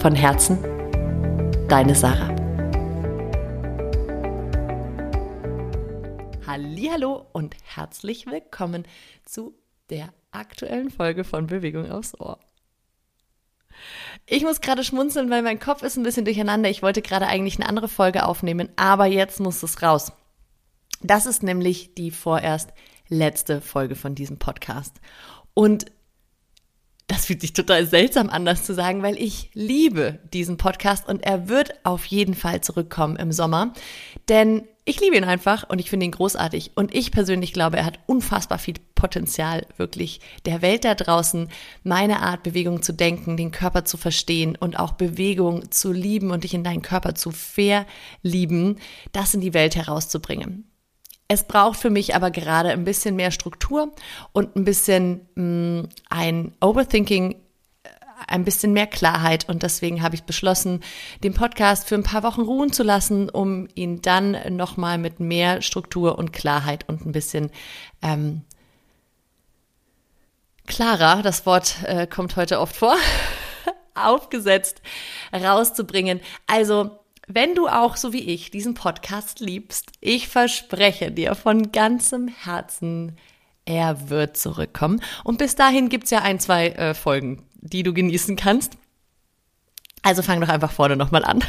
Von Herzen, deine Sarah. Hallo und herzlich willkommen zu der aktuellen Folge von Bewegung aufs Ohr. Ich muss gerade schmunzeln, weil mein Kopf ist ein bisschen durcheinander. Ich wollte gerade eigentlich eine andere Folge aufnehmen, aber jetzt muss es raus. Das ist nämlich die vorerst letzte Folge von diesem Podcast. Und das fühlt sich total seltsam an, das zu sagen, weil ich liebe diesen Podcast und er wird auf jeden Fall zurückkommen im Sommer. Denn ich liebe ihn einfach und ich finde ihn großartig. Und ich persönlich glaube, er hat unfassbar viel Potenzial, wirklich der Welt da draußen meine Art, Bewegung zu denken, den Körper zu verstehen und auch Bewegung zu lieben und dich in deinen Körper zu verlieben, das in die Welt herauszubringen. Es braucht für mich aber gerade ein bisschen mehr Struktur und ein bisschen mh, mm, ein Overthinking äh, ein bisschen mehr Klarheit und deswegen habe ich beschlossen, den Podcast für ein paar Wochen ruhen zu lassen, um ihn dann nochmal mit mehr Struktur und Klarheit und ein bisschen ähm, klarer, das Wort äh, kommt heute oft vor, aufgesetzt rauszubringen. Also wenn du auch, so wie ich, diesen Podcast liebst, ich verspreche dir von ganzem Herzen, er wird zurückkommen. Und bis dahin gibt's ja ein, zwei äh, Folgen, die du genießen kannst. Also fang doch einfach vorne nochmal an.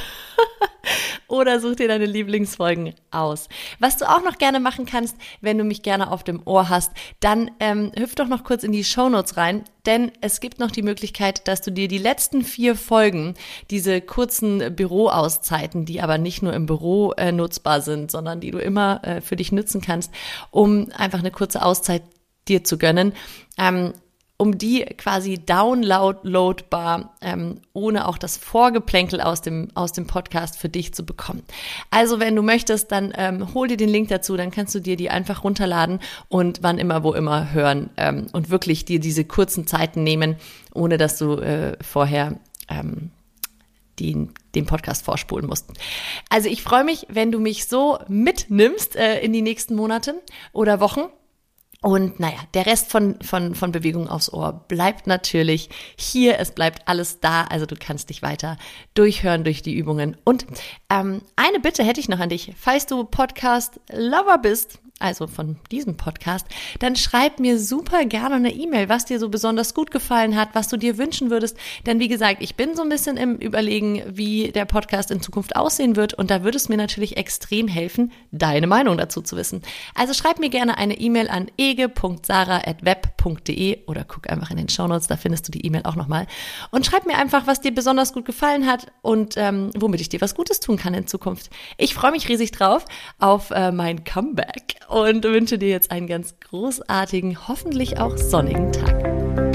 Oder such dir deine Lieblingsfolgen aus. Was du auch noch gerne machen kannst, wenn du mich gerne auf dem Ohr hast, dann ähm, hüpf doch noch kurz in die Shownotes rein, denn es gibt noch die Möglichkeit, dass du dir die letzten vier Folgen, diese kurzen Büroauszeiten, die aber nicht nur im Büro äh, nutzbar sind, sondern die du immer äh, für dich nutzen kannst, um einfach eine kurze Auszeit dir zu gönnen, ähm, um die quasi downloadbar, ähm, ohne auch das Vorgeplänkel aus dem, aus dem Podcast für dich zu bekommen. Also wenn du möchtest, dann ähm, hol dir den Link dazu, dann kannst du dir die einfach runterladen und wann immer, wo immer hören ähm, und wirklich dir diese kurzen Zeiten nehmen, ohne dass du äh, vorher ähm, den, den Podcast vorspulen musst. Also ich freue mich, wenn du mich so mitnimmst äh, in die nächsten Monate oder Wochen. Und naja, der Rest von, von, von Bewegung aufs Ohr bleibt natürlich hier. Es bleibt alles da. Also du kannst dich weiter durchhören durch die Übungen. Und ähm, eine Bitte hätte ich noch an dich. Falls du Podcast-Lover bist also von diesem Podcast, dann schreib mir super gerne eine E-Mail, was dir so besonders gut gefallen hat, was du dir wünschen würdest. Denn wie gesagt, ich bin so ein bisschen im Überlegen, wie der Podcast in Zukunft aussehen wird. Und da würde es mir natürlich extrem helfen, deine Meinung dazu zu wissen. Also schreib mir gerne eine E-Mail an ege.sara.web.de oder guck einfach in den Shownotes, da findest du die E-Mail auch nochmal. Und schreib mir einfach, was dir besonders gut gefallen hat und ähm, womit ich dir was Gutes tun kann in Zukunft. Ich freue mich riesig drauf auf äh, mein Comeback und wünsche dir jetzt einen ganz großartigen, hoffentlich auch sonnigen Tag.